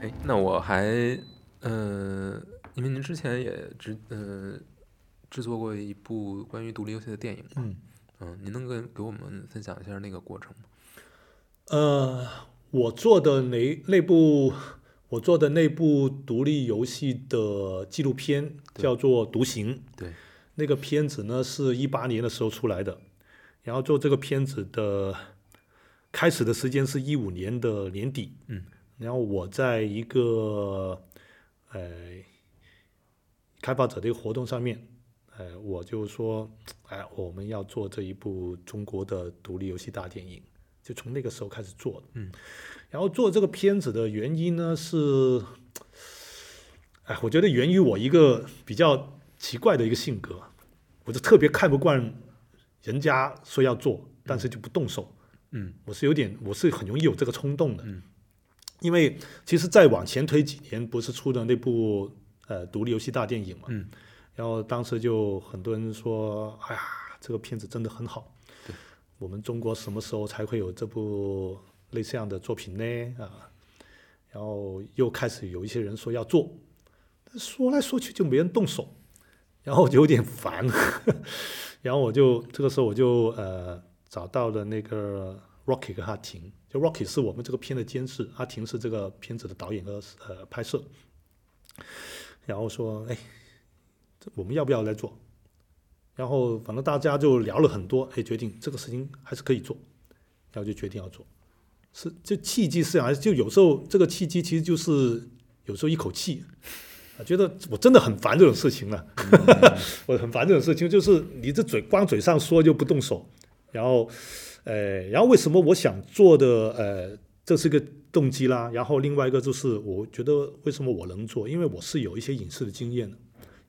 哎，那我还，呃，因为您之前也制，呃，制作过一部关于独立游戏的电影嘛，嗯。嗯，您能跟给我们分享一下那个过程吗？呃，我做的那那部我做的那部独立游戏的纪录片叫做《独行》，对，那个片子呢是一八年的时候出来的，然后做这个片子的开始的时间是一五年的年底，嗯，然后我在一个呃开发者的一个活动上面，呃，我就说，哎，我们要做这一部中国的独立游戏大电影，就从那个时候开始做的，嗯，然后做这个片子的原因呢是，哎，我觉得源于我一个比较奇怪的一个性格，我就特别看不惯人家说要做，但是就不动手。嗯我是有点，我是很容易有这个冲动的。嗯，因为其实再往前推几年，不是出的那部呃独立游戏大电影嘛？嗯，然后当时就很多人说，哎呀，这个片子真的很好。对，我们中国什么时候才会有这部类似样的作品呢？啊，然后又开始有一些人说要做，说来说去就没人动手，然后我就有点烦，然后我就这个时候我就呃找到了那个 Rocky 跟阿婷，就 Rocky 是我们这个片的监制，阿婷是这个片子的导演和呃拍摄，然后说哎，这我们要不要来做？然后反正大家就聊了很多，哎，决定这个事情还是可以做，然后就决定要做。是，就契机是还是就有时候这个契机其实就是有时候一口气，啊，觉得我真的很烦这种事情了，我很烦这种事情，就是你这嘴光嘴上说就不动手，然后，呃，然后为什么我想做的，呃，这是个动机啦，然后另外一个就是我觉得为什么我能做，因为我是有一些影视的经验的，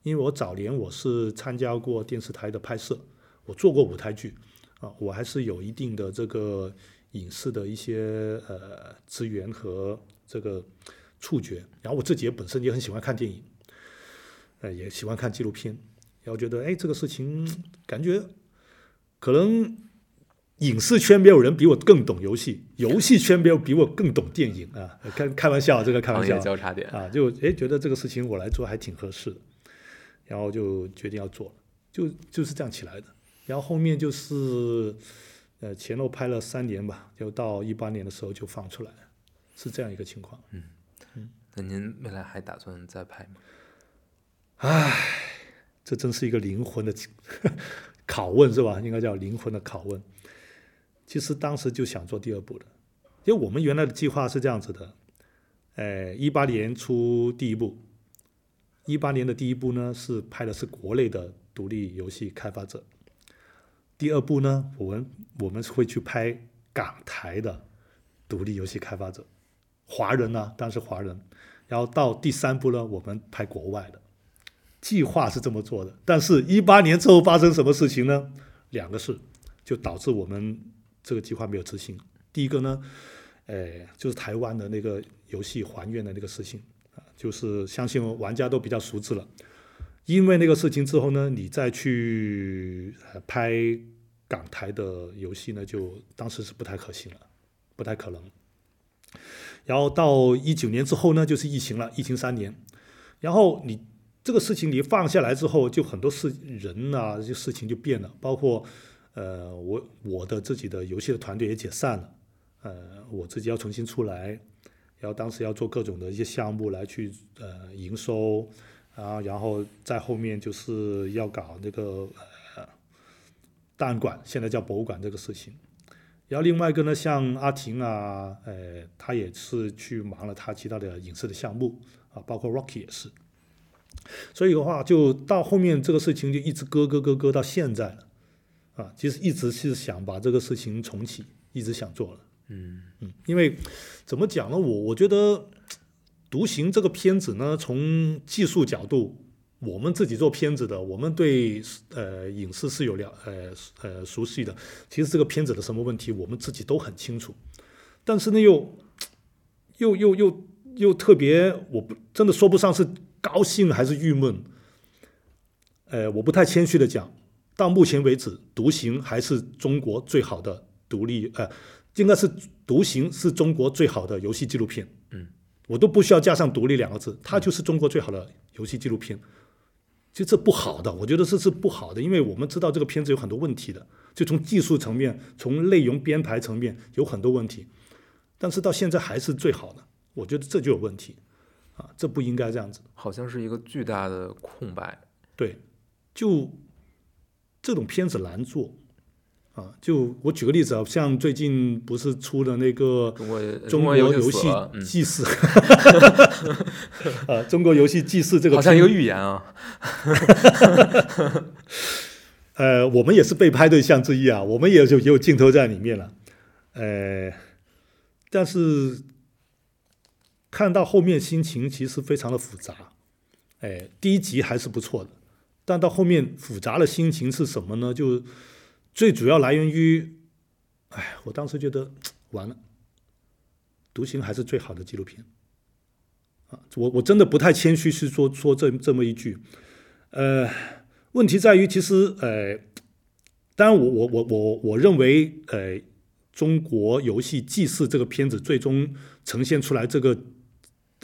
因为我早年我是参加过电视台的拍摄，我做过舞台剧，啊，我还是有一定的这个影视的一些呃资源和这个触觉，然后我自己也本身也很喜欢看电影，呃，也喜欢看纪录片，然后觉得哎这个事情感觉可能影视圈没有人比我更懂游戏，游戏圈没有比我更懂电影啊，开开玩笑，这个开玩行笑业交叉点，啊，就哎觉得这个事情我来做还挺合适的，然后就决定要做，就就是这样起来的。然后后面就是呃前后拍了三年吧，就到一八年的时候就放出来了，是这样一个情况。嗯嗯那您未来还打算再拍吗？唉这真是一个灵魂的 拷问是吧？应该叫灵魂的拷问。其实当时就想做第二部的，因为我们原来的计划是这样子的，呃，一八年出第一部，一八年的第一部呢是拍的是国内的独立游戏开发者，第二部呢，我们我们会去拍港台的独立游戏开发者，华人呢、当然是华人，然后到第三部呢，我们拍国外的。计划是这么做的，但是，一八年之后发生什么事情呢？两个事就导致我们这个计划没有执行。第一个呢，呃，就是台湾的那个游戏还愿的那个事情啊，就是相信玩家都比较熟知了。因为那个事情之后呢，你再去拍港台的游戏呢，就当时是不太可行了，不太可能。然后到一九年之后呢，就是疫情了，疫情三年，然后你。这个事情你放下来之后，就很多事人啊，这些事情就变了，包括呃，我我的自己的游戏的团队也解散了，呃，我自己要重新出来，然后当时要做各种的一些项目来去呃营收啊，然后在后面就是要搞那个呃档案馆，现在叫博物馆这个事情。然后另外一个呢，像阿婷啊，呃，他也是去忙了他其他的影视的项目啊，包括 Rocky 也是。所以的话，就到后面这个事情就一直搁搁搁搁到现在了，啊，其实一直是想把这个事情重启，一直想做了，嗯嗯，因为怎么讲呢？我我觉得《独行》这个片子呢，从技术角度，我们自己做片子的，我们对呃影视是有了呃呃熟悉的，其实这个片子的什么问题，我们自己都很清楚，但是呢，又又又又又特别，我不真的说不上是。高兴还是郁闷？呃，我不太谦虚的讲，到目前为止，《独行》还是中国最好的独立，呃，应该是《独行》是中国最好的游戏纪录片。嗯，我都不需要加上“独立”两个字，它就是中国最好的游戏纪录片。其实这不好的，我觉得这是不好的，因为我们知道这个片子有很多问题的，就从技术层面、从内容编排层面有很多问题，但是到现在还是最好的，我觉得这就有问题啊，这不应该这样子。好像是一个巨大的空白。对，就这种片子难做啊。就我举个例子啊，像最近不是出了那个中国中国游游戏祭祀，啊，中国游戏祭祀这个好像一个预言啊。呃，我们也是被拍对象之一啊，我们也有也有镜头在里面了，呃，但是看到后面心情其实非常的复杂，哎，第一集还是不错的，但到后面复杂的心情是什么呢？就最主要来源于，哎，我当时觉得完了，独行还是最好的纪录片啊，我我真的不太谦虚是说说这这么一句，呃。问题在于，其实呃，当然我我我我我认为，呃，中国游戏祭祀这个片子最终呈现出来这个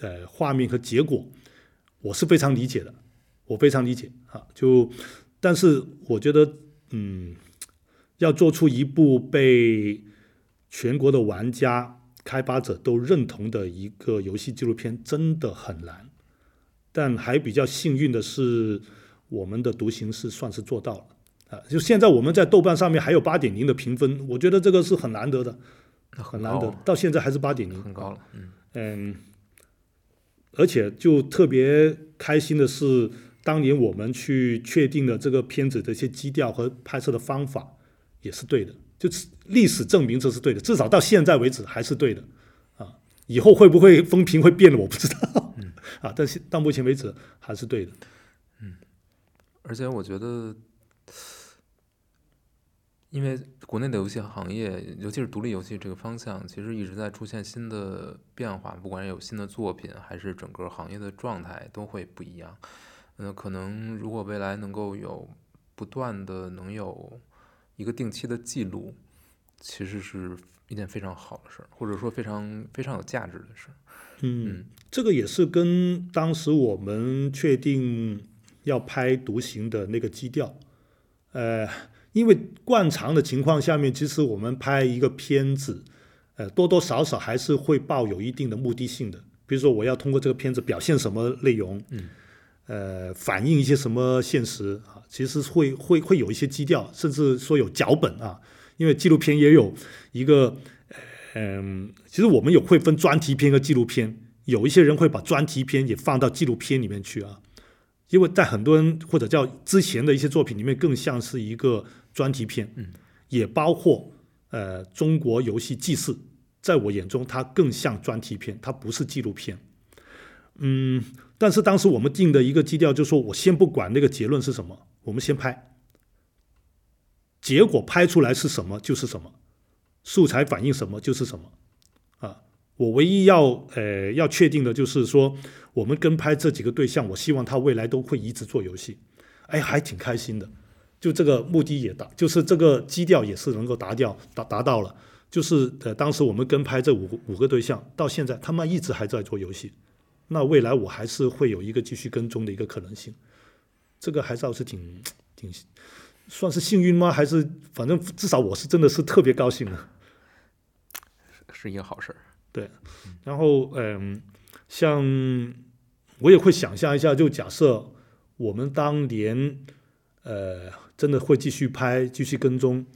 呃画面和结果，我是非常理解的，我非常理解啊。就但是我觉得，嗯，要做出一部被全国的玩家、开发者都认同的一个游戏纪录片，真的很难。但还比较幸运的是。我们的独行是算是做到了啊！就现在我们在豆瓣上面还有八点零的评分，我觉得这个是很难得的，很难得，到现在还是八点零，很高了。嗯嗯，而且就特别开心的是，当年我们去确定的这个片子的一些基调和拍摄的方法也是对的，就是历史证明这是对的，至少到现在为止还是对的啊！以后会不会风评会变了，我不知道，嗯啊，但是到目前为止还是对的。嗯而且我觉得，因为国内的游戏行业，尤其是独立游戏这个方向，其实一直在出现新的变化，不管有新的作品，还是整个行业的状态都会不一样。嗯，可能如果未来能够有不断的能有一个定期的记录，其实是一件非常好的事儿，或者说非常非常有价值的事儿。嗯，这个也是跟当时我们确定。要拍独行的那个基调，呃，因为惯常的情况下面，其实我们拍一个片子，呃，多多少少还是会抱有一定的目的性的。比如说，我要通过这个片子表现什么内容，嗯，呃，反映一些什么现实啊，其实会会会有一些基调，甚至说有脚本啊。因为纪录片也有一个，嗯，其实我们有会分专题片和纪录片，有一些人会把专题片也放到纪录片里面去啊。因为在很多人或者叫之前的一些作品里面，更像是一个专题片，嗯，也包括呃中国游戏祭祀，在我眼中它更像专题片，它不是纪录片，嗯，但是当时我们定的一个基调就是说，我先不管那个结论是什么，我们先拍，结果拍出来是什么就是什么，素材反映什么就是什么，啊，我唯一要呃要确定的就是说。我们跟拍这几个对象，我希望他未来都会一直做游戏，哎，还挺开心的。就这个目的也达，就是这个基调也是能够达掉达达到了。就是呃，当时我们跟拍这五五个对象，到现在他们一直还在做游戏。那未来我还是会有一个继续跟踪的一个可能性。这个还是是挺挺算是幸运吗？还是反正至少我是真的是特别高兴的，是一个好事儿。对，然后嗯，像。我也会想象一下，就假设我们当年，呃，真的会继续拍、继续跟踪，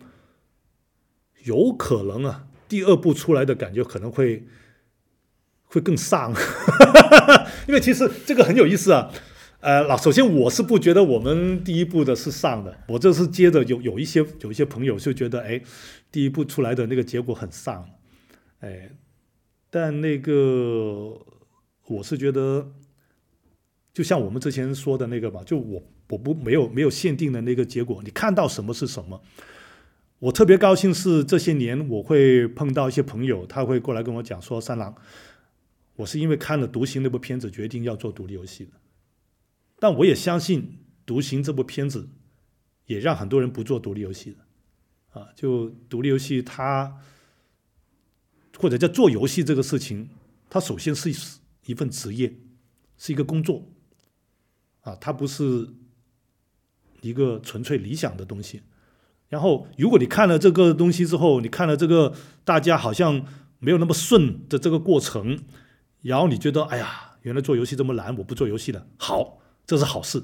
有可能啊，第二部出来的感觉可能会会更丧，因为其实这个很有意思啊。呃，那首先我是不觉得我们第一部的是丧的，我这是接着有有一些有一些朋友就觉得，哎，第一部出来的那个结果很丧，哎，但那个我是觉得。就像我们之前说的那个吧，就我我不没有没有限定的那个结果，你看到什么是什么。我特别高兴是这些年我会碰到一些朋友，他会过来跟我讲说：“三郎，我是因为看了《独行》那部片子决定要做独立游戏的。”但我也相信《独行》这部片子也让很多人不做独立游戏的。啊，就独立游戏它或者叫做游戏这个事情，它首先是。一份职业，是一个工作，啊，它不是一个纯粹理想的东西。然后，如果你看了这个东西之后，你看了这个大家好像没有那么顺的这个过程，然后你觉得，哎呀，原来做游戏这么难，我不做游戏了。好，这是好事。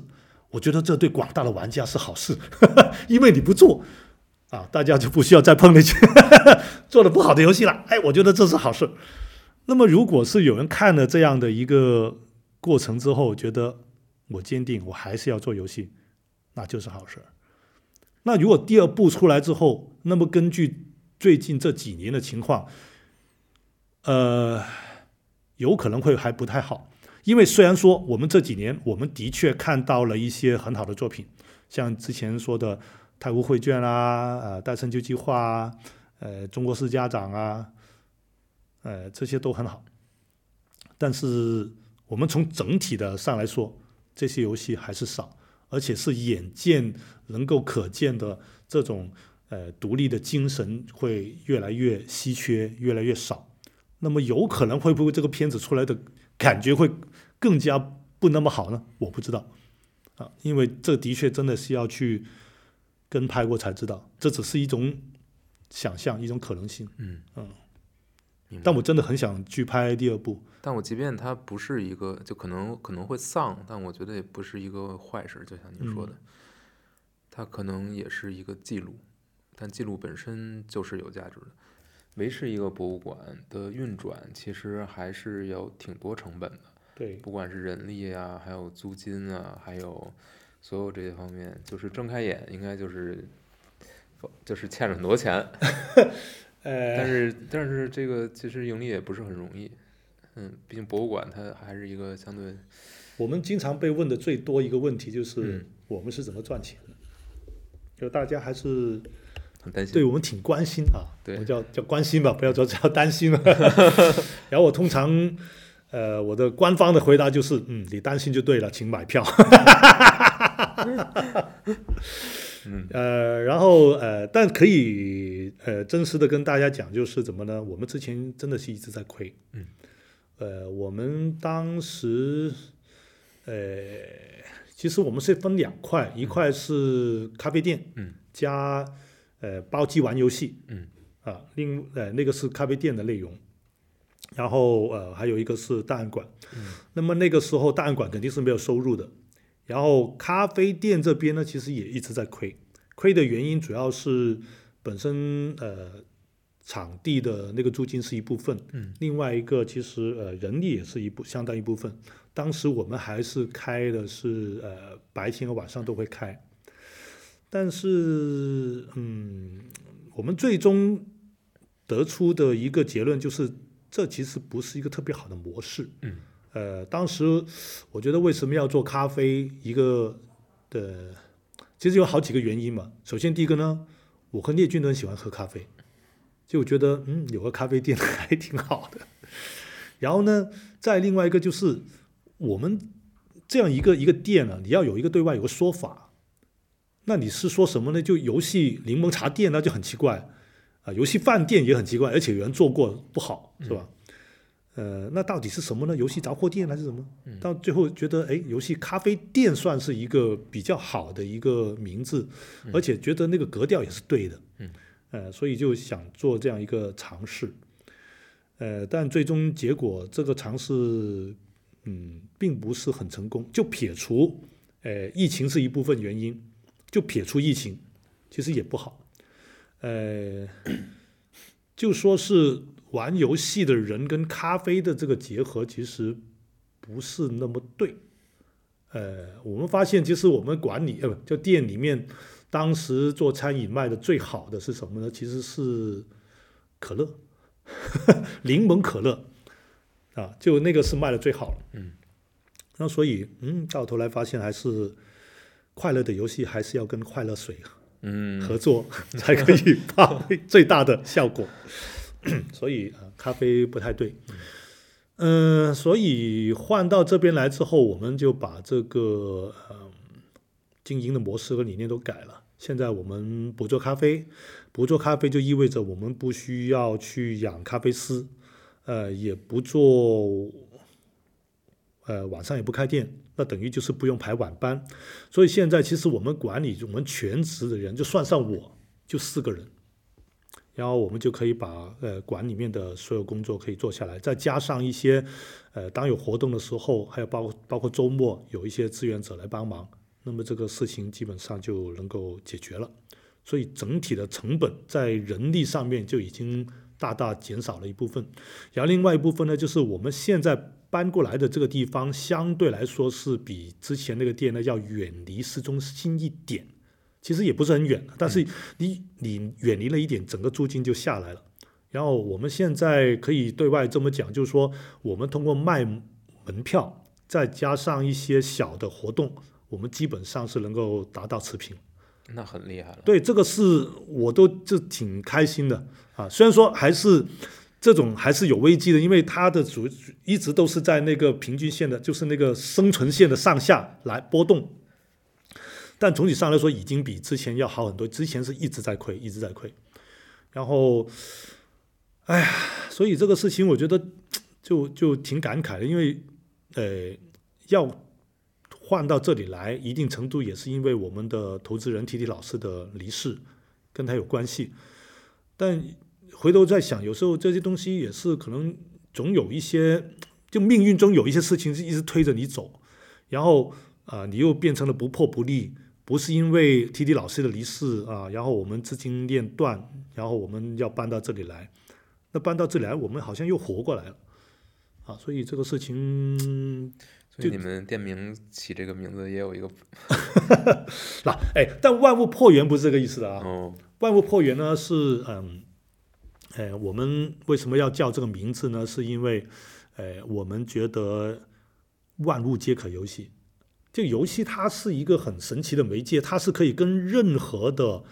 我觉得这对广大的玩家是好事，因为你不做，啊，大家就不需要再碰那些 做的不好的游戏了。哎，我觉得这是好事。那么，如果是有人看了这样的一个过程之后，觉得我坚定，我还是要做游戏，那就是好事。那如果第二步出来之后，那么根据最近这几年的情况，呃，有可能会还不太好。因为虽然说我们这几年我们的确看到了一些很好的作品，像之前说的《太湖绘卷》啊，呃，《戴森就计划》啊，呃，《中国式家长》啊，呃，这些都很好。但是我们从整体的上来说，这些游戏还是少，而且是眼见能够可见的这种呃独立的精神会越来越稀缺，越来越少。那么有可能会不会这个片子出来的感觉会？更加不那么好呢？我不知道啊，因为这的确真的是要去跟拍过才知道，这只是一种想象，一种可能性。嗯嗯，但我真的很想去拍第二部。但我即便它不是一个，就可能可能会丧，但我觉得也不是一个坏事。就像你说的，它可能也是一个记录，但记录本身就是有价值的。维持一个博物馆的运转，其实还是有挺多成本的。对，不管是人力啊，还有租金啊，还有所有这些方面，就是睁开眼应该就是就是欠了很多钱，呃，但是但是这个其实盈利也不是很容易，嗯，毕竟博物馆它还是一个相对我们经常被问的最多一个问题就是嗯。我们是怎么赚钱的，就大家还是很担心，对我们挺关心啊，对我们叫叫关心吧，不要说叫担心了。然后我通常。呃，我的官方的回答就是，嗯，你担心就对了，请买票。嗯呃，然后呃，但可以呃真实的跟大家讲，就是怎么呢？我们之前真的是一直在亏。嗯。呃，我们当时，呃，其实我们是分两块，一块是咖啡店，嗯，加呃包机玩游戏，嗯，啊，另呃那个是咖啡店的内容。然后呃，还有一个是档案馆，嗯，那么那个时候档案馆肯定是没有收入的。然后咖啡店这边呢，其实也一直在亏，亏的原因主要是本身呃场地的那个租金是一部分，嗯，另外一个其实呃人力也是一部相当一部分。当时我们还是开的是呃白天和晚上都会开，但是嗯，我们最终得出的一个结论就是。这其实不是一个特别好的模式。嗯，呃，当时我觉得为什么要做咖啡，一个的其实有好几个原因嘛。首先，第一个呢，我和聂俊都很喜欢喝咖啡，就我觉得嗯，有个咖啡店还挺好的。然后呢，再另外一个就是我们这样一个一个店呢，你要有一个对外有个说法，那你是说什么呢？就游戏柠檬茶店，那就很奇怪。啊，游戏饭店也很奇怪，而且有人做过不好，是吧？呃，那到底是什么呢？游戏杂货店还是什么？到最后觉得，哎，游戏咖啡店算是一个比较好的一个名字，而且觉得那个格调也是对的。嗯，呃，所以就想做这样一个尝试。呃，但最终结果这个尝试，嗯，并不是很成功。就撇除，呃，疫情是一部分原因，就撇出疫情，其实也不好。呃，就说是玩游戏的人跟咖啡的这个结合，其实不是那么对。呃，我们发现，其实我们管理呃不就店里面，当时做餐饮卖的最好的是什么呢？其实是可乐，柠檬可乐啊，就那个是卖的最好的。嗯，那所以嗯，到头来发现还是快乐的游戏还是要跟快乐水嗯合作才可以发挥最大的效果。所以啊，咖啡不太对。嗯、所以换到这边来之后，我们就把这个呃经营的模式和理念都改了。现在我们不做咖啡，不做咖啡就意味着我们不需要去养咖啡师，呃，也不做呃晚上也不开店，那等于就是不用排晚班。所以现在其实我们管理我们全职的人，就算上我就四个人，然后我们就可以把呃馆里面的所有工作可以做下来，再加上一些呃当有活动的时候，还有包包括周末有一些志愿者来帮忙，那么这个事情基本上就能够解决了。所以整体的成本在人力上面就已经大大减少了一部分，然后另外一部分呢，就是我们现在搬过来的这个地方相对来说是比之前那个店呢要远离市中心一点，其实也不是很远，但是你你远离了一点，整个租金就下来了。然后我们现在可以对外这么讲，就是说我们通过卖门票，再加上一些小的活动，我们基本上是能够达到持平。那很厉害了。对，这个是我都就挺开心的啊。虽然说还是这种还是有危机的，因为它的主一直都是在那个平均线的，就是那个生存线的上下来波动。但总体上来说，已经比之前要好很多。之前是一直在亏，一直在亏。然后，哎呀，所以这个事情我觉得就就挺感慨的，因为呃要。换到这里来，一定程度也是因为我们的投资人 T T 老师的离世，跟他有关系。但回头再想，有时候这些东西也是可能总有一些，就命运中有一些事情是一直推着你走，然后啊，你又变成了不破不立，不是因为 T T 老师的离世啊，然后我们资金链断，然后我们要搬到这里来，那搬到这里来，我们好像又活过来了啊，所以这个事情。所以你们店名起这个名字也有一个，那哎，但万物破源不是这个意思的啊。哦，万物破源呢是嗯，哎，我们为什么要叫这个名字呢？是因为，哎，我们觉得万物皆可游戏。这个游戏它是一个很神奇的媒介，它是可以跟任何的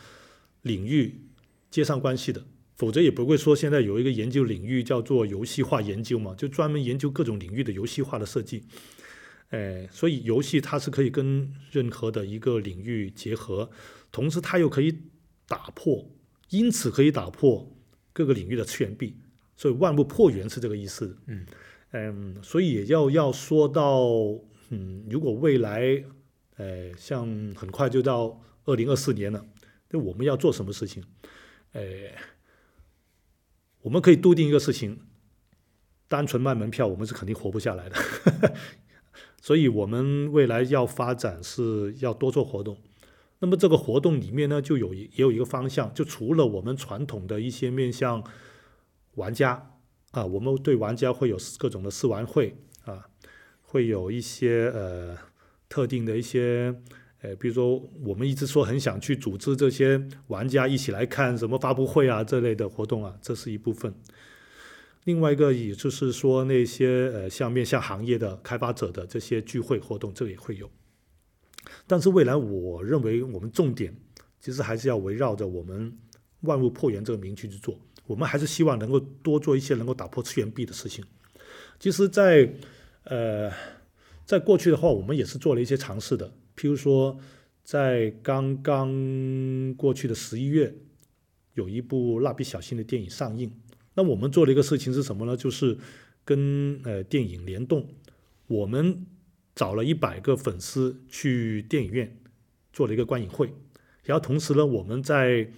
领域接上关系的。否则也不会说现在有一个研究领域叫做游戏化研究嘛，就专门研究各种领域的游戏化的设计。哎，所以游戏它是可以跟任何的一个领域结合，同时它又可以打破，因此可以打破各个领域的次元壁，所以万物破源是这个意思。嗯嗯，所以也要要说到，嗯，如果未来，呃，像很快就到二零二四年了，那我们要做什么事情？呃，我们可以笃定一个事情，单纯卖门票，我们是肯定活不下来的。所以，我们未来要发展是要多做活动。那么，这个活动里面呢，就有也有一个方向，就除了我们传统的一些面向玩家啊，我们对玩家会有各种的试玩会啊，会有一些呃特定的一些呃，比如说我们一直说很想去组织这些玩家一起来看什么发布会啊这类的活动啊，这是一部分。另外一个，也就是说，那些呃，像面向行业的开发者的这些聚会活动，这个也会有。但是未来，我认为我们重点其实还是要围绕着我们万物破源这个名区去做。我们还是希望能够多做一些能够打破次元壁的事情。其实，在呃，在过去的话，我们也是做了一些尝试的。譬如说，在刚刚过去的十一月，有一部蜡笔小新的电影上映。那我们做了一个事情是什么呢？就是跟呃电影联动，我们找了一百个粉丝去电影院做了一个观影会，然后同时呢，我们在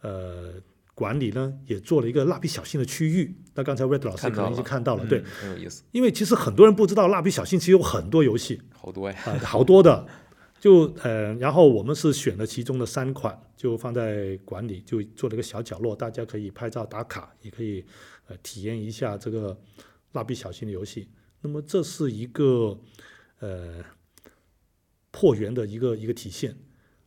呃管理呢也做了一个蜡笔小新的区域。那刚才 Red 老师可能已经看到了，对，很有意思。因为其实很多人不知道蜡笔小新其实有很多游戏，好多呀，啊，好多的。就呃，然后我们是选了其中的三款，就放在馆里，就做了一个小角落，大家可以拍照打卡，也可以呃体验一下这个蜡笔小新的游戏。那么这是一个呃破源的一个一个体现。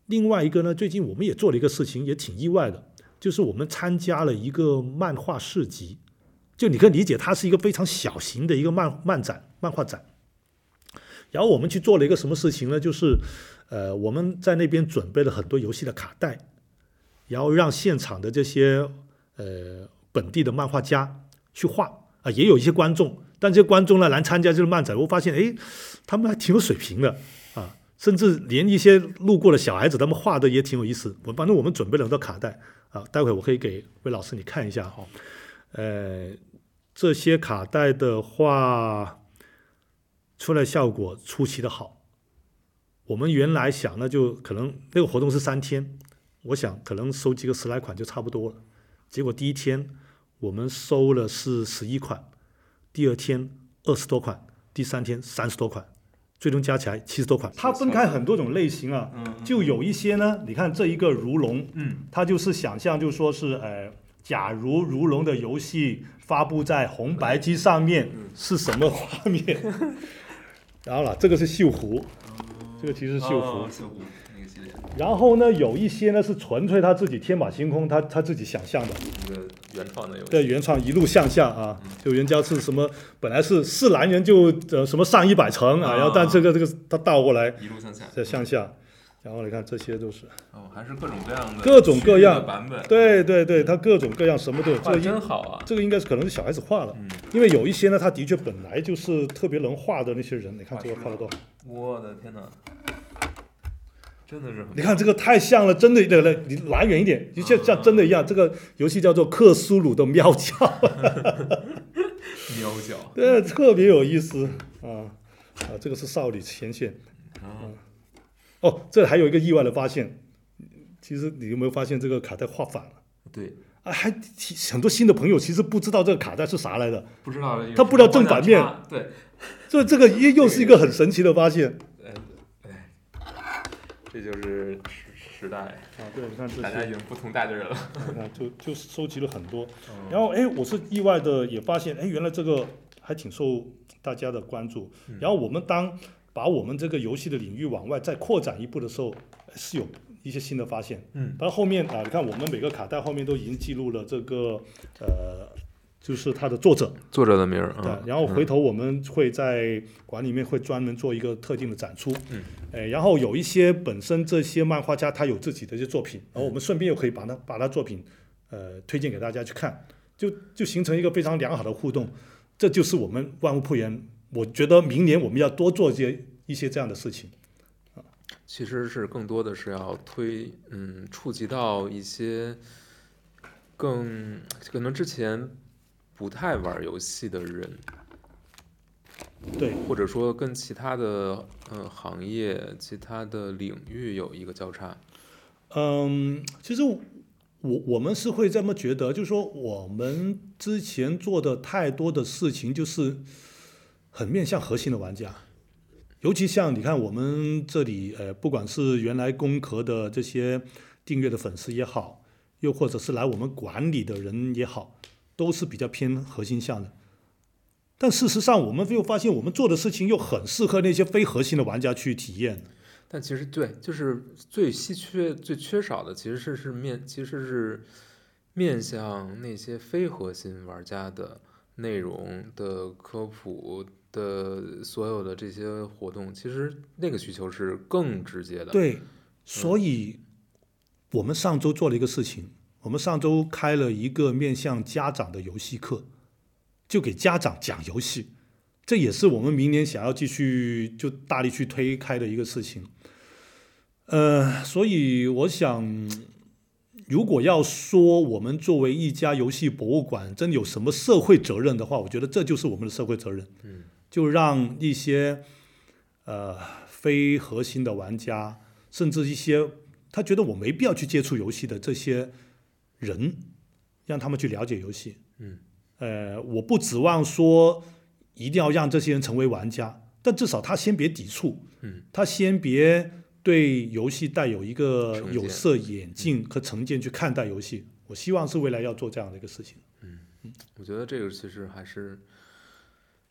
另外一个呢，最近我们也做了一个事情，也挺意外的，就是我们参加了一个漫画市集，就你可以理解，它是一个非常小型的一个漫漫展、漫画展。然后我们去做了一个什么事情呢？就是，呃，我们在那边准备了很多游戏的卡带，然后让现场的这些呃本地的漫画家去画啊，也有一些观众，但这些观众呢来参加这个漫展，我发现哎，他们还挺有水平的啊，甚至连一些路过的小孩子，他们画的也挺有意思。我反正我们准备了很多卡带啊，待会我可以给魏老师你看一下哈。呃，这些卡带的话。出来效果出奇的好。我们原来想那就可能那个活动是三天，我想可能收集个十来款就差不多了。结果第一天我们收了是十一款，第二天二十多款，第三天三十多款，最终加起来七十多款。它分开很多种类型啊，就有一些呢，你看这一个如龙，嗯，它就是想象，就说是呃，假如如龙的游戏发布在红白机上面是什么画面？然后了，这个是锈湖，这个其实是锈湖。哦锈湖那个系列，然后呢，有一些呢是纯粹他自己天马行空，他他自己想象的。原创的游戏。对，原创一路向下啊，就人家是什么，本来是是蓝人就呃什么上一百层啊，啊。然后但这个这个他倒过来一路向下。再向下，然后你看这些都是，哦，还是各种各样的各种各样。的版本。对对对，他各种各样什么都有，这画真好啊。这个应该是可能是小孩子画了，嗯，因为有一些呢，他的确本来就是特别能画的那些人，你看这个画的多。好，我的天哪，真的是你看这个太像了，真的，对对，你拿远一点，就像像真的一样，这个游戏叫做克苏鲁的喵叫，喵叫。对，特别有意思啊啊，这个是少女前线。啊，哦，这还有一个意外的发现，其实你有没有发现这个卡带画反了？对，啊，还很多新的朋友其实不知道这个卡带是啥来的，不知道他不知道正反面。对，这这个又又是一个很神奇的发现这就是时时代，啊！对，你看这大家已，经不同代的人了。就就收集了很多，嗯然后哎，我是意外的也发现，哎，原来这个还挺受大家的关注。嗯然后我们当把我们这个游戏的领域往外再扩展一步的时候，哎是有一些新的发现。嗯，然后后面啊，你看我们每个卡带后面都已经记录了这个呃，就是它的作者，作者的名儿对，然后回头我们会在馆里面会专门做一个特定的展出，嗯，哎，然后有一些本身这些漫画家他有自己的一些作品，然后我们顺便又可以把他把他作品呃推荐给大家去看，就就形成一个非常良好的互动，这就是我们万物铺园，我觉得明年我们要多做一些一些这样的事情，其实是更多的是要推，嗯，触及到一些更可能之前不太玩游戏的人，对，或者说跟其他的嗯行业、其他的领域有一个交叉。嗯，其实我我们是会这么觉得，就是说我们之前做的太多的事情，就是很面向核心的玩家，尤其像你看我们这里，呃，不管是原来工壳的这些订阅的粉丝也好，又或者是来我们管理的人也好，都是比较偏核心向的。但事实上，我们又发现我们做的事情又很适合那些非核心的玩家去体验。但其实对，就是最稀缺、最缺少的，其实是是面，其实是面向那些非核心玩家的内容的科普的所有的这些活动，其实那个需求是更直接的。，对，所以我们上周做了一个事情，我们上周开了一个面向家长的游戏课，就给家长讲游戏，这也是我们明年想要继续就大力去推开的一个事情。呃，所以我想，如果要说我们作为一家游戏博物馆真有什么社会责任的话，我觉得这就是我们的社会责任。嗯，就让一些呃非核心的玩家，甚至一些他觉得我没必要去接触游戏的这些人，让他们去了解游戏。嗯，呃，我不指望说一定要让这些人成为玩家，但至少他先别抵触，嗯，他先别对游戏带有一个有色眼镜和成见去看待游戏。我希望是未来要做这样的一个事情。嗯我觉得这个其实还是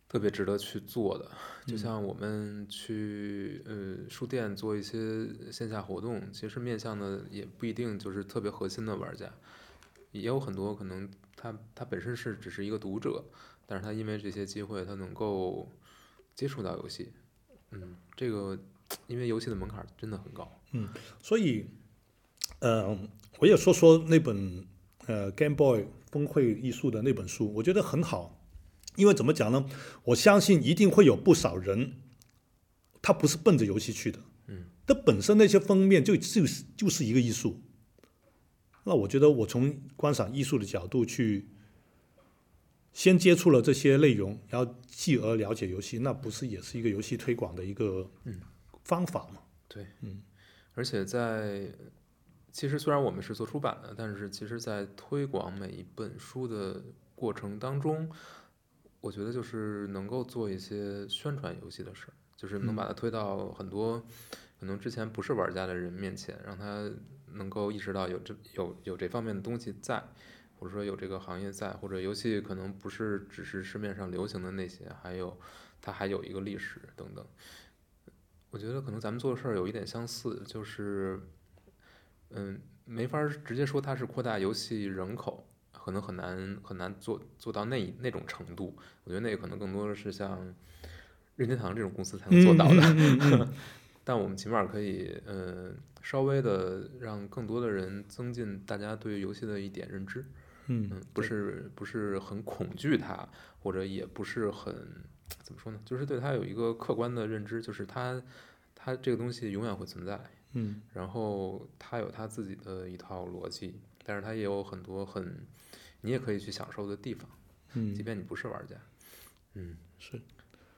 特别值得去做的。就像我们去呃书店做一些线下活动，其实面向的也不一定就是特别核心的玩家，也有很多可能他他本身是只是一个读者，但是他因为这些机会，他能够接触到游戏。嗯，这个因为游戏的门槛真的很高。嗯所以，呃，我也说说那本呃 Game Boy 峰会艺术的那本书，我觉得很好，因为怎么讲呢？我相信一定会有不少人，他不是奔着游戏去的，嗯，它本身那些封面就就是就是一个艺术。那我觉得我从观赏艺术的角度去先接触了这些内容，然后继而了解游戏，那不是也是一个游戏推广的一个嗯方法吗？对，嗯，而且在其实虽然我们是做出版的，但是其实在推广每一本书的过程当中，我觉得就是能够做一些宣传游戏的事儿，就是能把它推到很多可能之前不是玩家的人面前，让他能够意识到有这有有这方面的东西在。或者说有这个行业在，或者游戏可能不是只是市面上流行的那些，还有它还有一个历史等等。我觉得可能咱们做的事儿有一点相似，就是嗯，没法儿直接说它是扩大游戏人口，可能很难很难做做到那那种程度。我觉得那个可能更多的是像任天堂这种公司才能做到的。嗯嗯嗯嗯 但我们起码可以，呃，稍微的让更多的人增进大家对游戏的一点认知。嗯嗯，不是不是很恐惧它，或者也不是很 怎么说呢，就是对它有一个客观的认知，就是它它这个东西永远会存在，嗯然后它有它自己的一套逻辑，但是它也有很多很你也可以去享受的地方，嗯即嗯，便你不是玩家。嗯，是。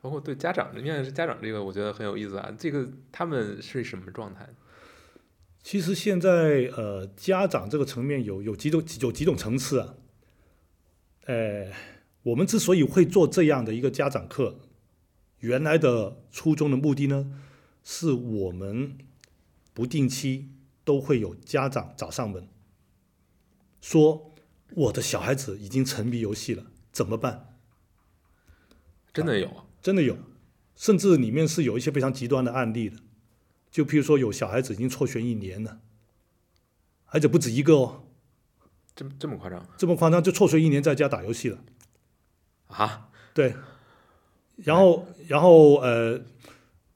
包括对家长的面是家长这个，我觉得很有意思啊。这个他们是什么状态？其实现在呃，家长这个层面有有几种有几种层次啊。呃，我们之所以会做这样的一个家长课，原来的初衷的目的呢，是我们不定期都会有家长找上门，说我的小孩子已经沉迷游戏了，怎么办？真的有啊？真的有，甚至里面是有一些非常极端的案例的，就譬如说有小孩子已经辍学一年了，而且不止一个哦，这么这么夸张？这么夸张，就辍学一年在家打游戏了。啊？对，然后然后呃，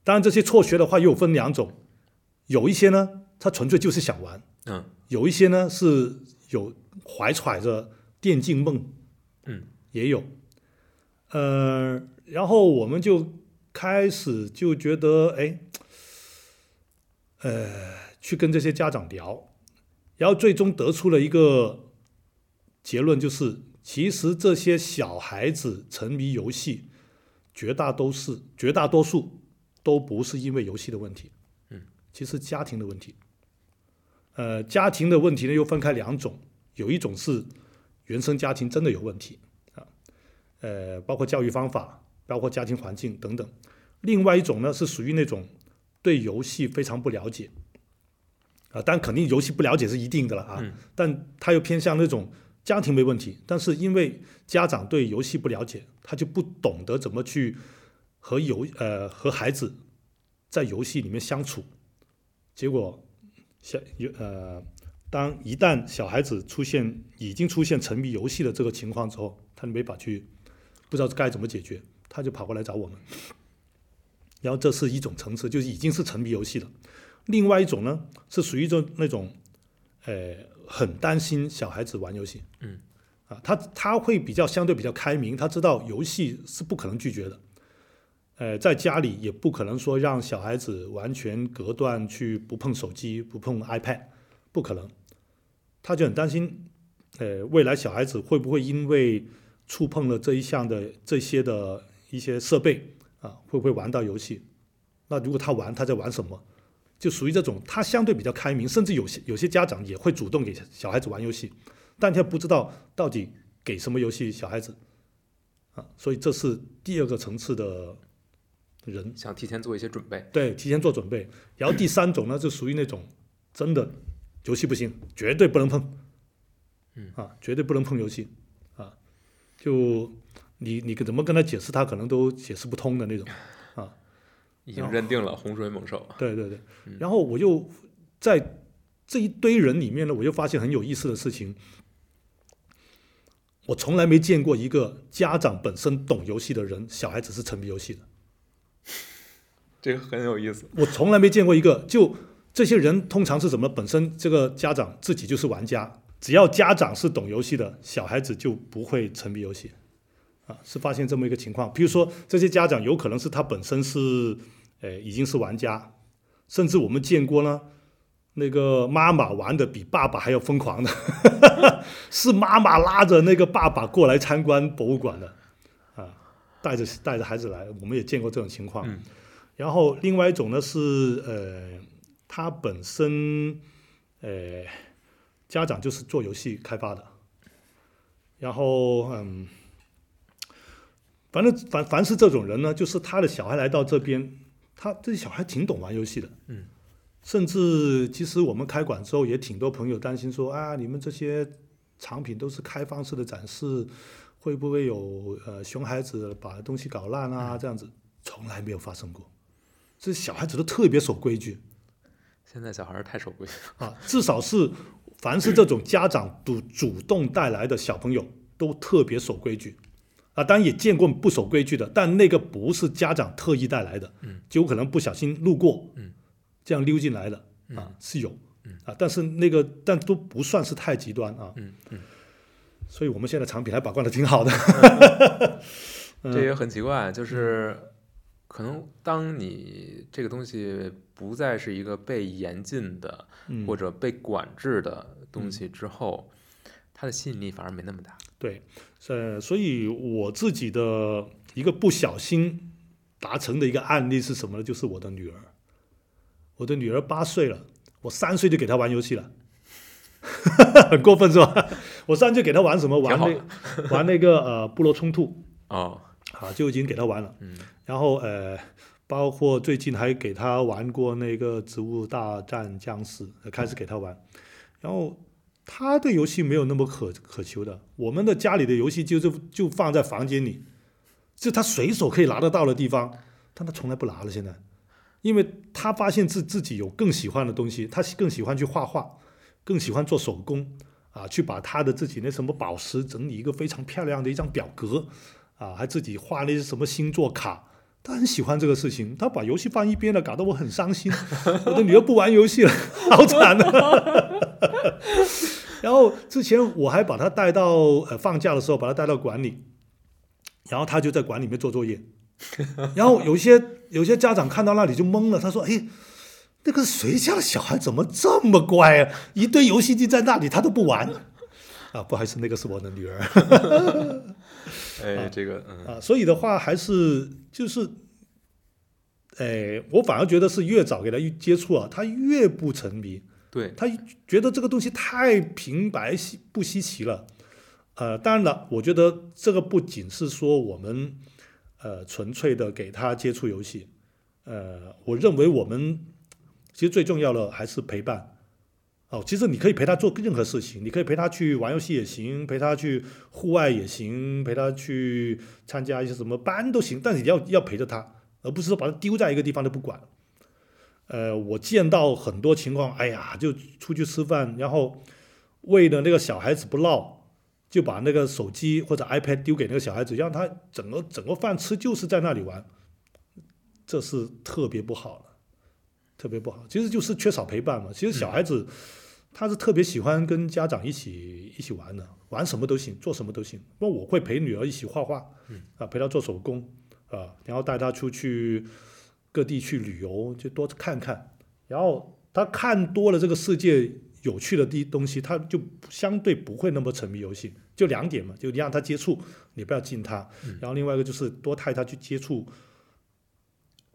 当然这些辍学的话又分两种，有一些呢他纯粹就是想玩，嗯。有一些呢是有怀揣着电竞梦，嗯，也有，呃，然后我们就开始就觉得，哎，呃，去跟这些家长聊，然后最终得出了一个结论，就是其实这些小孩子沉迷游戏，绝大都是绝大多数都不是因为游戏的问题，嗯，其实家庭的问题。呃，家庭的问题呢又分开两种，有一种是原生家庭真的有问题啊，呃，包括教育方法，包括家庭环境等等。另外一种呢是属于那种对游戏非常不了解。啊，但肯定游戏不了解是一定的了啊，嗯。但他又偏向那种家庭没问题，但是因为家长对游戏不了解，他就不懂得怎么去和游呃和孩子在游戏里面相处，结果小有呃，当一旦小孩子出现已经出现沉迷游戏的这个情况之后，他没法去不知道该怎么解决，他就跑过来找我们。然后这是一种层次，就是已经是沉迷游戏了。另外一种呢，是属于一种那种，呃，很担心小孩子玩游戏，嗯，啊，他他会比较相对比较开明，他知道游戏是不可能拒绝的，呃，在家里也不可能说让小孩子完全隔断去不碰手机、不碰 iPad，不可能，他就很担心，呃，未来小孩子会不会因为触碰了这一项的这些的一些设备啊，会不会玩到游戏？那如果他玩，他在玩什么？就属于这种，他相对比较开明，甚至有些有些家长也会主动给小孩子玩游戏，但他不知道到底给什么游戏小孩子啊，所以这是第二个层次的人，想提前做一些准备。对，提前做准备。然后第三种呢，就属于那种真的游戏不行，绝对不能碰，嗯啊，绝对不能碰游戏啊，就你你怎么跟他解释，他可能都解释不通的那种 啊。已经认定了洪水猛兽。对对对嗯，然后我又在这一堆人里面呢，我就发现很有意思的事情。我从来没见过一个家长本身懂游戏的人，小孩子是沉迷游戏的。这个很有意思。我从来没见过一个，就这些人通常是什么？本身这个家长自己就是玩家，只要家长是懂游戏的，小孩子就不会沉迷游戏。啊，是发现这么一个情况。比如说，这些家长有可能是他本身是，呃，已经是玩家，甚至我们见过呢，那个妈妈玩的比爸爸还要疯狂的，是妈妈拉着那个爸爸过来参观博物馆的，啊，带着带着孩子来，我们也见过这种情况。嗯然后另外一种呢是呃，他本身呃家长就是做游戏开发的，然后嗯，反正凡凡是这种人呢，就是他的小孩来到这边，他这小孩挺懂玩游戏的，嗯，甚至其实我们开馆之后也挺多朋友担心说啊，你们这些产品都是开放式的展示，会不会有呃熊孩子把东西搞烂啊？这样子从来没有发生过。这小孩子都特别守规矩现在小孩太守规矩了。啊，至少是凡是这种家长主主动带来的小朋友都特别守规矩啊。当然也见过不守规矩的，但那个不是家长特意带来的，嗯，就有可能不小心路过，嗯，这样溜进来的啊嗯是有嗯，啊，但是那个但都不算是太极端啊，嗯嗯，所以我们现在产品还把关的挺好的，嗯。这也很奇怪，就是可能当你这个东西不再是一个被严禁的嗯。或者被管制的东西之后，它的吸引力反而没那么大。对，呃，所以我自己的一个不小心达成的一个案例是什么呢？就是我的女儿，我的女儿八岁了，我三岁就给她玩游戏了，很过分是吧？我三岁给她玩什么？玩那玩那个呃部落冲突哦，啊，就已经给她玩了。嗯然后呃，包括最近还给她玩过那个《植物大战僵尸》，呃开始给她玩。然后他对游戏没有那么渴渴求的，我们的家里的游戏就是就放在房间里，就他随手可以拿得到的地方，但他从来不拿了。现在，因为他发现自自己有更喜欢的东西，他更喜欢去画画，更喜欢做手工啊，去把他的自己那什么宝石整理一个非常漂亮的一张表格啊，还自己画那些什么星座卡。他很喜欢这个事情，他把游戏放一边了，搞得我很伤心。我的女儿不玩游戏了，好惨啊！然后之前我还把她带到呃放假的时候把她带到馆里，然后她就在馆里面做作业。然后有些有些家长看到那里就懵了，他说：“哎，那个谁家的小孩怎么这么乖啊？一堆游戏机在那里，他都不玩。”啊，不好意思，那个是我的女儿。哎，这个嗯啊，所以的话还是就是，哎，我反而觉得是越早给他接触啊，他越不沉迷，对，他觉得这个东西太平白稀不稀奇了。呃，当然了，我觉得这个不仅是说我们呃纯粹的给他接触游戏，呃，我认为我们其实最重要的还是陪伴。哦，其实你可以陪他做任何事情，你可以陪他去玩游戏也行，陪他去户外也行，陪他去参加一些什么班都行，但你要要陪着他，而不是说把他丢在一个地方都不管。呃，我见到很多情况，哎呀，就出去吃饭，然后为了那个小孩子不闹，就把那个手机或者 iPad 丢给那个小孩子，让他整个整个饭吃就是在那里玩，这是特别不好的，特别不好。其实就是缺少陪伴嘛。其实小孩子。他是特别喜欢跟家长一起一起玩的，玩什么都行，做什么都行。那我会陪女儿一起画画，啊，陪她做手工，啊，然后带她出去各地去旅游，就多看看。然后她看多了这个世界有趣的地东西，她就相对不会那么沉迷游戏。就两点嘛，就你让她接触，你不要禁她。然后另外一个就是多带她去接触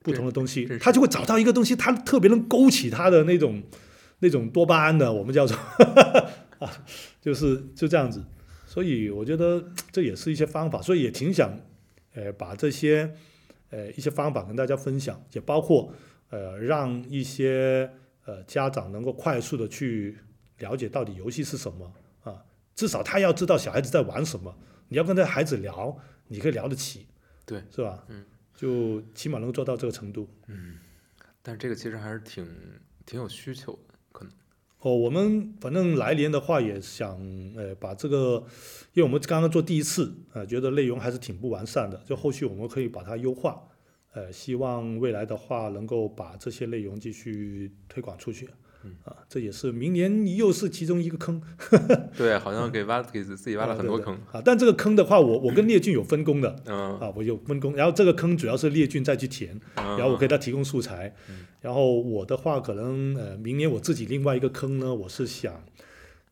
不同的东西她就会找到一个东西，她特别能勾起她的那种。那种多巴胺的，我们叫做啊，就是就这样子，所以我觉得这也是一些方法，所以也挺想，呃，把这些呃一些方法跟大家分享，也包括呃让一些呃家长能够快速的去了解到底游戏是什么啊，至少他要知道小孩子在玩什么，你要跟这孩子聊，你可以聊得起，对，是吧？嗯，就起码能做到这个程度。嗯，但是这个其实还是挺挺有需求的。哦，我们反正来年的话也想，呃，把这个，因为我们刚刚做第一次，呃，觉得内容还是挺不完善的，就后续我们可以把它优化，呃，希望未来的话能够把这些内容继续推广出去，啊，这也是明年又是其中一个坑，对，好像给挖给自己挖了很多坑。啊，但这个坑的话，我我跟列俊有分工的，嗯，啊，我有分工，然后这个坑主要是列俊再去填，然然后我给他提供素材，然后我的话可能呃，明年我自己另外一个坑呢，我是想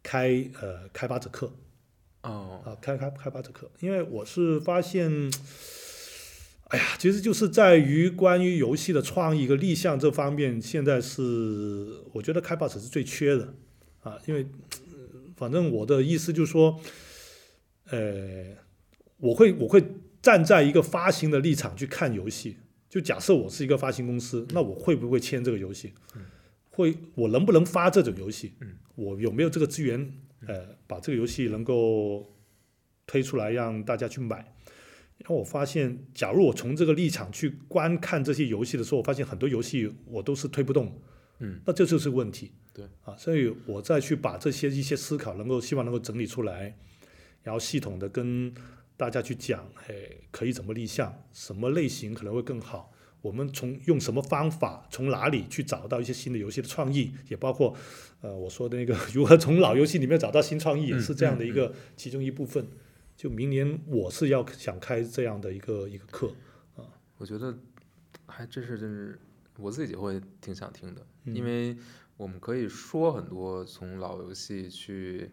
开呃开发者课哦，啊，开开开发者课，因为我是发现，哎呀，其实就是在于关于游戏的创意和立项这方面，现在是我觉得开发者是最缺的啊，因为呃反正我的意思就是说，呃，我会我会站在一个发行的立场去看游戏，就假设我是一个发行公司，那我会不会签这个游戏？会，我能不能发这种游戏？嗯我有没有这个资源？呃，把这个游戏能够推出来让大家去买。然后我发现，假如我从这个立场去观看这些游戏的时候，我发现很多游戏我都是推不动，嗯，那这就是问题。对啊，所以我再去把这些一些思考，能够希望能够整理出来，然后系统的跟大家去讲，哎，可以怎么立项，什么类型可能会更好。我们从用什么方法，从哪里去找到一些新的游戏的创意，也包括，呃，我说的那个 如何从老游戏里面找到新创意，也是这样的一个其中一部分。就明年我是要想开这样的一个一个课啊，我觉得还真是真是我自己会挺想听的，嗯因为我们可以说很多从老游戏去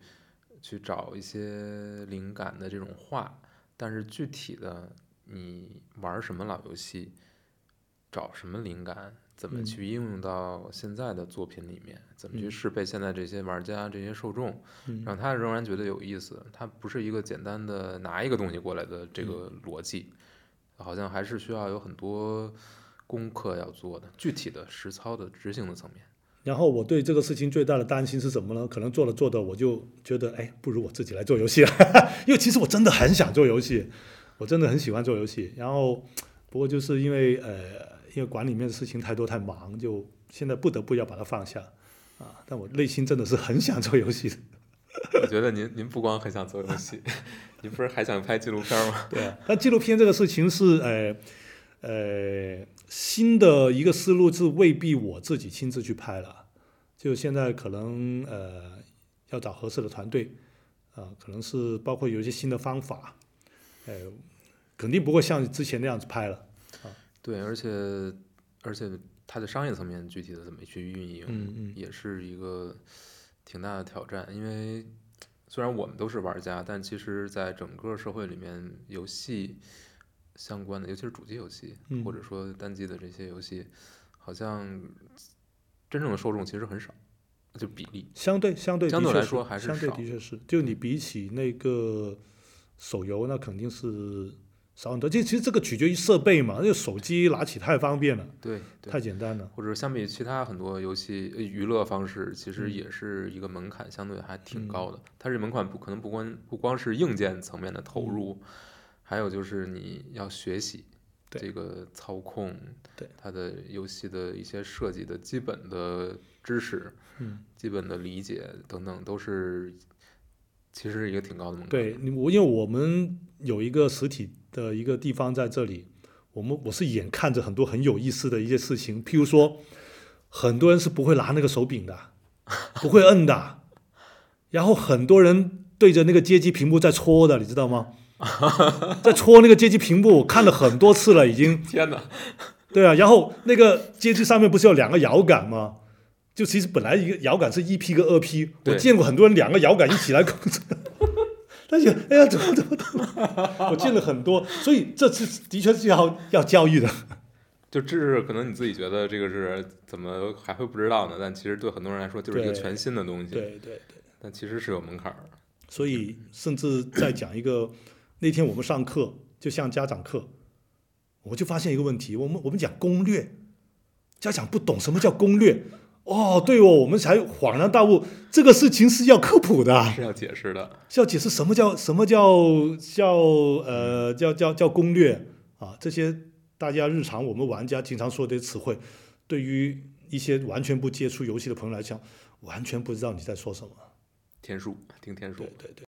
去找一些灵感的这种话，但是具体的你玩什么老游戏，找什么灵感，怎么嗯去应用到现在的作品里面，怎么去嗯适配现在这些玩家这些受众，嗯让他仍然觉得有意思。它不是一个简单的拿一个东西过来的这个逻辑，好像还是需要有很多功课要做的，具体的实操的执行的层面。然后我对这个事情最大的担心是什么呢？可能做着做着我就觉得，哎，不如我自己来做游戏了，因为其实我真的很想做游戏，我真的很喜欢做游戏。然后，不过就是因为呃，因为馆里面的事情太多太忙，就现在不得不要把它放下啊。但我内心真的是很想做游戏的。我觉得您您不光很想做游戏，您不是还想拍纪录片吗？对啊，但纪录片这个事情是呃呃新的一个思路是未必我自己亲自去拍了，就现在可能呃要找合适的团队啊、可能是包括有一些新的方法，呃，肯定不会像之前那样子拍了。对，而且而且它的商业层面具体的怎么去运营，嗯嗯也是一个挺大的挑战。因为虽然我们都是玩家，但其实在整个社会里面，游戏相关的，尤其是主机游戏，嗯或者说单机的这些游戏，好像真正的受众其实很少，就比例。相对相对相对来说还是相对少的确是，就你比起那个手游，那肯定是少很多。这其实这个取决于设备嘛，那个手机拿起太方便了，对对太简单了。或者相比其他很多游戏呃娱乐方式，其实嗯也是一个门槛相对还挺嗯高的。它这门槛不可能不光不光是硬件层面的投嗯入，还有就是你要学习对这个操控，对它的游戏的一些设计的基本的知识、嗯，基本的理解等等，都是其实是一个挺高的门槛。对，你我因为我们有一个实体的一个地方在这里，我们我是眼看着很多很有意思的一些事情，譬如说，很多人是不会拿那个手柄的，不会摁的，然后很多人对着那个街机屏幕在戳的，你知道吗？在戳那个街机屏幕，我看了很多次了，已经。天哪！对啊，然后那个街机上面不是有两个摇杆吗？就其实本来一个摇杆是一 P 跟二 P，我见过很多人两个摇杆一起来控制，但是哎呀怎么怎么怎么，我见了很多，所以这次的确是要要教育的。就知识可能你自己觉得这个是怎么还会不知道呢？但其实对很多人来说就是一个全新的东西，对对对，但其实是有门槛儿。所以甚至在讲一个，那天我们上课就像家长课，我就发现一个问题，我们我们讲攻略，家长不懂什么叫攻略。哦，对哦，我们才恍然大悟，这个事情是要科普的啊。是要解释的。是要解释什么叫什么叫叫呃叫叫叫攻略啊？这些大家日常我们玩家经常说的词汇，对于一些完全不接触游戏的朋友来讲，完全不知道你在说什么。天数，听天数对。对对。